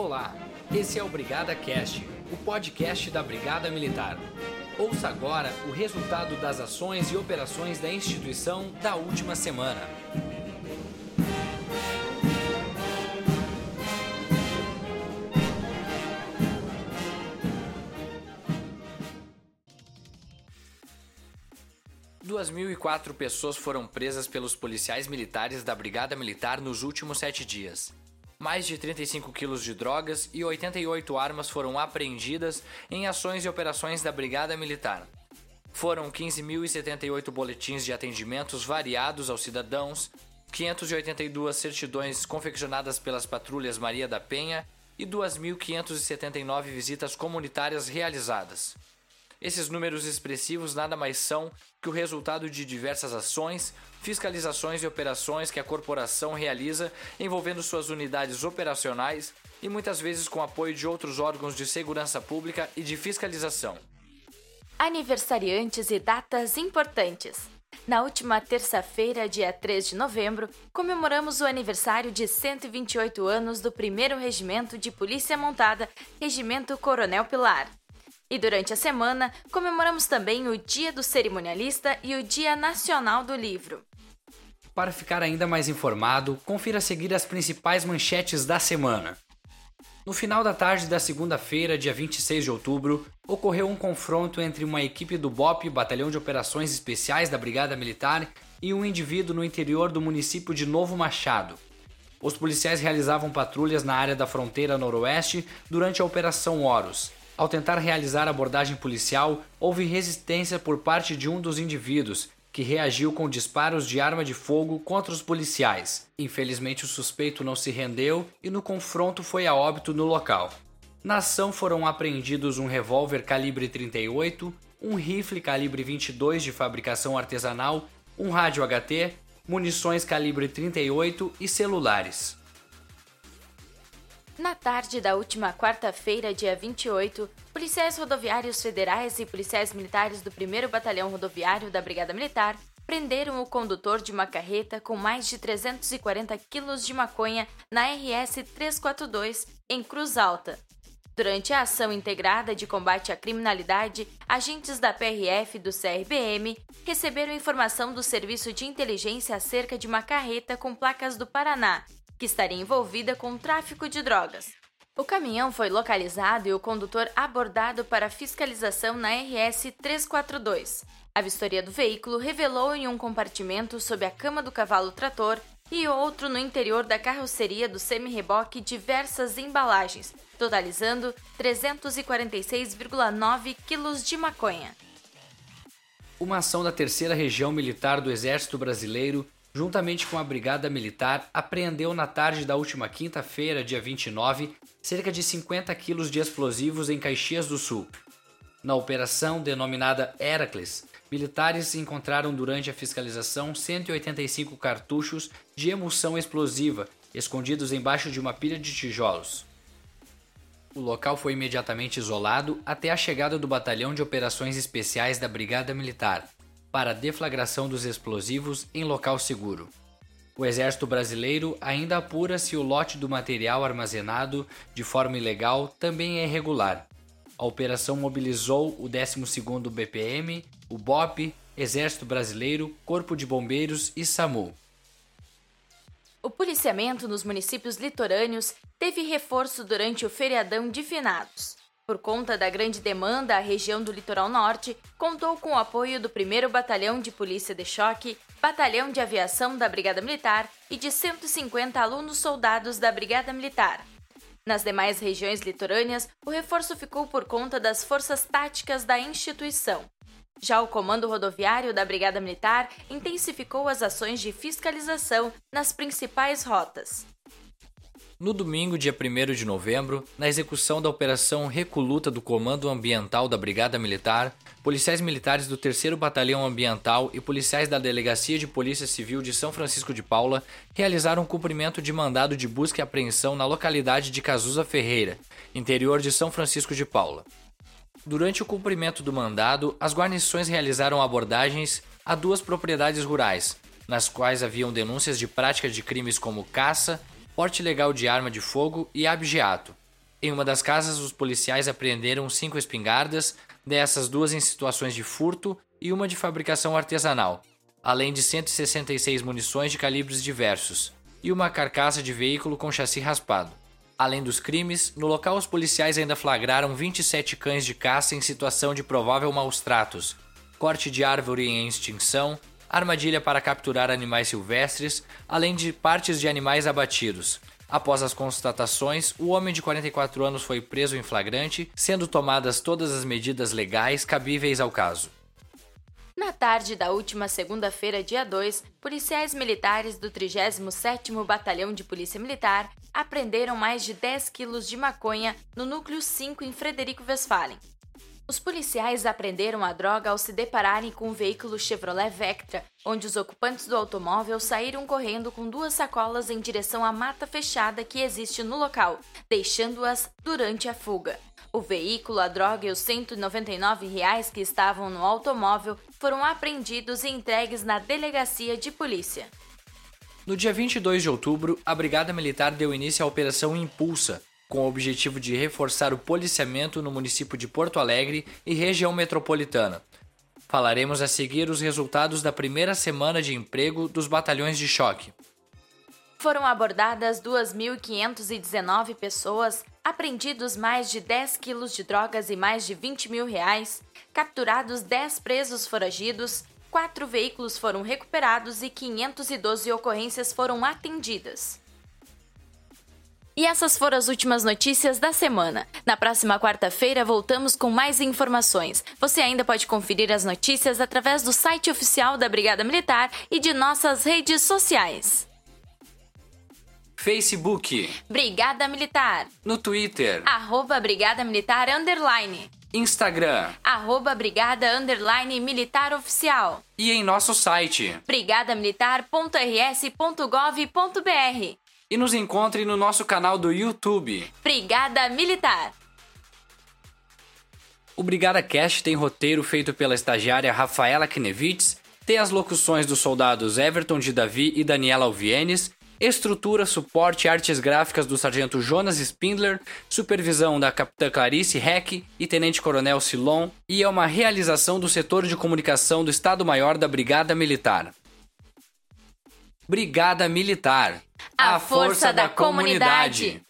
Olá, esse é o Brigada Cast, o podcast da Brigada Militar. Ouça agora o resultado das ações e operações da instituição da última semana. Duas mil e quatro pessoas foram presas pelos policiais militares da Brigada Militar nos últimos sete dias. Mais de 35 quilos de drogas e 88 armas foram apreendidas em ações e operações da Brigada Militar. Foram 15.078 boletins de atendimentos variados aos cidadãos, 582 certidões confeccionadas pelas patrulhas Maria da Penha e 2.579 visitas comunitárias realizadas. Esses números expressivos nada mais são que o resultado de diversas ações, fiscalizações e operações que a corporação realiza envolvendo suas unidades operacionais e muitas vezes com apoio de outros órgãos de segurança pública e de fiscalização. Aniversariantes e datas importantes. Na última terça-feira, dia 3 de novembro, comemoramos o aniversário de 128 anos do 1 Regimento de Polícia Montada, Regimento Coronel Pilar. E durante a semana, comemoramos também o Dia do Cerimonialista e o Dia Nacional do Livro. Para ficar ainda mais informado, confira a seguir as principais manchetes da semana. No final da tarde da segunda-feira, dia 26 de outubro, ocorreu um confronto entre uma equipe do BOP, Batalhão de Operações Especiais da Brigada Militar, e um indivíduo no interior do município de Novo Machado. Os policiais realizavam patrulhas na área da fronteira noroeste durante a Operação Horus, ao tentar realizar a abordagem policial, houve resistência por parte de um dos indivíduos, que reagiu com disparos de arma de fogo contra os policiais. Infelizmente, o suspeito não se rendeu e no confronto foi a óbito no local. Na ação foram apreendidos um revólver calibre 38, um rifle calibre 22 de fabricação artesanal, um rádio HT, munições calibre 38 e celulares. Na tarde da última quarta-feira, dia 28, policiais rodoviários federais e policiais militares do 1 Batalhão Rodoviário da Brigada Militar prenderam o condutor de uma carreta com mais de 340 quilos de maconha na RS 342, em Cruz Alta. Durante a ação integrada de combate à criminalidade, agentes da PRF e do CRBM receberam informação do Serviço de Inteligência acerca de uma carreta com placas do Paraná que estaria envolvida com tráfico de drogas. O caminhão foi localizado e o condutor abordado para fiscalização na RS 342. A vistoria do veículo revelou em um compartimento sob a cama do cavalo trator e outro no interior da carroceria do semi-reboque diversas embalagens, totalizando 346,9 quilos de maconha. Uma ação da Terceira Região Militar do Exército Brasileiro juntamente com a Brigada Militar, apreendeu na tarde da última quinta-feira, dia 29, cerca de 50 quilos de explosivos em Caxias do Sul. Na operação denominada Heracles, militares encontraram durante a fiscalização 185 cartuchos de emulsão explosiva escondidos embaixo de uma pilha de tijolos. O local foi imediatamente isolado até a chegada do Batalhão de Operações Especiais da Brigada Militar, para a deflagração dos explosivos em local seguro. O Exército Brasileiro ainda apura se o lote do material armazenado de forma ilegal também é irregular. A operação mobilizou o 12º BPM, o BOP, Exército Brasileiro, Corpo de Bombeiros e SAMU. O policiamento nos municípios litorâneos teve reforço durante o feriadão de finados. Por conta da grande demanda, a região do Litoral Norte contou com o apoio do 1 Batalhão de Polícia de Choque, Batalhão de Aviação da Brigada Militar e de 150 alunos soldados da Brigada Militar. Nas demais regiões litorâneas, o reforço ficou por conta das forças táticas da instituição. Já o Comando Rodoviário da Brigada Militar intensificou as ações de fiscalização nas principais rotas. No domingo, dia 1 de novembro, na execução da Operação Recoluta do Comando Ambiental da Brigada Militar, policiais militares do 3 Batalhão Ambiental e policiais da Delegacia de Polícia Civil de São Francisco de Paula realizaram cumprimento de mandado de busca e apreensão na localidade de Cazuza Ferreira, interior de São Francisco de Paula. Durante o cumprimento do mandado, as guarnições realizaram abordagens a duas propriedades rurais, nas quais haviam denúncias de prática de crimes como caça, porte ilegal de arma de fogo e abigeato. Em uma das casas, os policiais apreenderam cinco espingardas, dessas duas em situações de furto e uma de fabricação artesanal, além de 166 munições de calibres diversos e uma carcaça de veículo com chassi raspado. Além dos crimes, no local os policiais ainda flagraram 27 cães de caça em situação de provável maus tratos, corte de árvore em extinção, armadilha para capturar animais silvestres, além de partes de animais abatidos. Após as constatações, o homem de 44 anos foi preso em flagrante, sendo tomadas todas as medidas legais cabíveis ao caso. Na tarde da última segunda-feira, dia 2, policiais militares do 37º Batalhão de Polícia Militar apreenderam mais de 10 quilos de maconha no núcleo 5 em Frederico Westphalen. Os policiais apreenderam a droga ao se depararem com um veículo Chevrolet Vectra, onde os ocupantes do automóvel saíram correndo com duas sacolas em direção à mata fechada que existe no local, deixando-as durante a fuga. O veículo, a droga e os 199 reais que estavam no automóvel foram apreendidos e entregues na delegacia de polícia. No dia 22 de outubro, a Brigada Militar deu início à Operação Impulsa, com o objetivo de reforçar o policiamento no município de Porto Alegre e região metropolitana. Falaremos a seguir os resultados da primeira semana de emprego dos batalhões de choque. Foram abordadas 2.519 pessoas, apreendidos mais de 10 quilos de drogas e mais de 20 mil reais, capturados 10 presos foragidos, quatro veículos foram recuperados e 512 ocorrências foram atendidas. E essas foram as últimas notícias da semana. Na próxima quarta-feira voltamos com mais informações. Você ainda pode conferir as notícias através do site oficial da Brigada Militar e de nossas redes sociais. Facebook. Brigada Militar. No Twitter. Arroba Brigada Militar Underline. Instagram. Arroba Brigada Underline Militar Oficial. E em nosso site. brigadamilitar.rs.gov.br. E nos encontre no nosso canal do YouTube. Brigada Militar. O Brigada Cast tem roteiro feito pela estagiária Rafaela Knevitz, tem as locuções dos soldados Everton de Davi e Daniela Alvienes estrutura, suporte e artes gráficas do sargento Jonas Spindler, supervisão da capitã Clarice Heck e tenente coronel Silon, e é uma realização do setor de comunicação do Estado-Maior da Brigada Militar. Brigada Militar. A, a força, força, da, da comunidade. comunidade.